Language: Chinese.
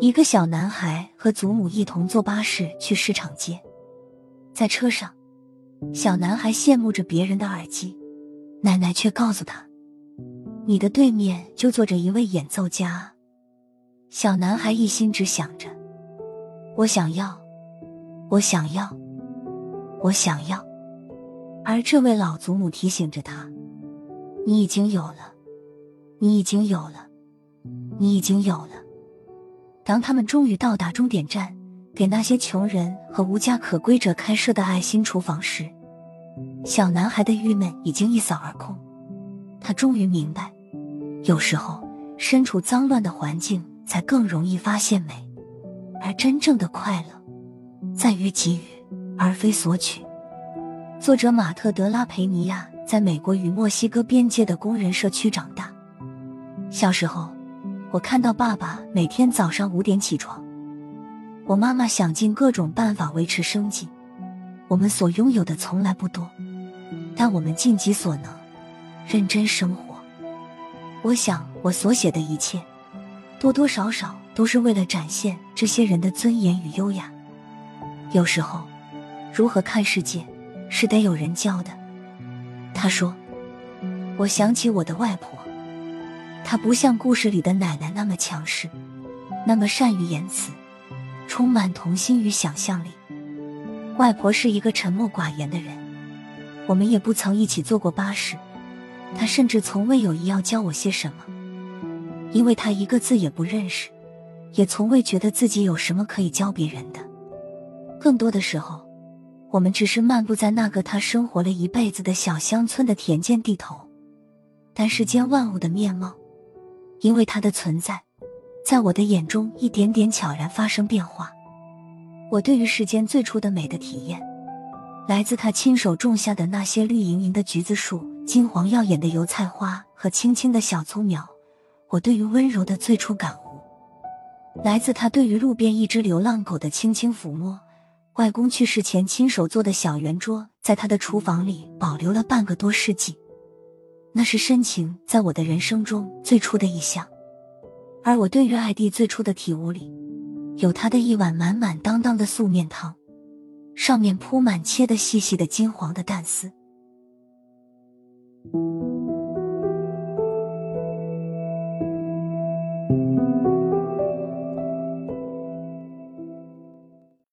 一个小男孩和祖母一同坐巴士去市场街，在车上，小男孩羡慕着别人的耳机，奶奶却告诉他：“你的对面就坐着一位演奏家。”小男孩一心只想着：“我想要，我想要，我想要。”而这位老祖母提醒着他：“你已经有了，你已经有了，你已经有了。”当他们终于到达终点站，给那些穷人和无家可归者开设的爱心厨房时，小男孩的郁闷已经一扫而空。他终于明白，有时候身处脏乱的环境才更容易发现美，而真正的快乐在于给予而非索取。作者马特·德拉培尼亚在美国与墨西哥边界的工人社区长大，小时候。我看到爸爸每天早上五点起床，我妈妈想尽各种办法维持生计。我们所拥有的从来不多，但我们尽己所能，认真生活。我想，我所写的一切，多多少少都是为了展现这些人的尊严与优雅。有时候，如何看世界，是得有人教的。他说：“我想起我的外婆。”她不像故事里的奶奶那么强势，那么善于言辞，充满童心与想象力。外婆是一个沉默寡言的人，我们也不曾一起坐过巴士。她甚至从未有意要教我些什么，因为她一个字也不认识，也从未觉得自己有什么可以教别人的。更多的时候，我们只是漫步在那个她生活了一辈子的小乡村的田间地头，但世间万物的面貌。因为它的存在，在我的眼中一点点悄然发生变化。我对于世间最初的美的体验，来自他亲手种下的那些绿莹莹的橘子树、金黄耀眼的油菜花和青青的小葱苗。我对于温柔的最初感悟，来自他对于路边一只流浪狗的轻轻抚摸。外公去世前亲手做的小圆桌，在他的厨房里保留了半个多世纪。那是深情在我的人生中最初的意象，而我对于爱弟最初的体悟里，有他的一碗满满当当的素面汤，上面铺满切的细细的金黄的蛋丝。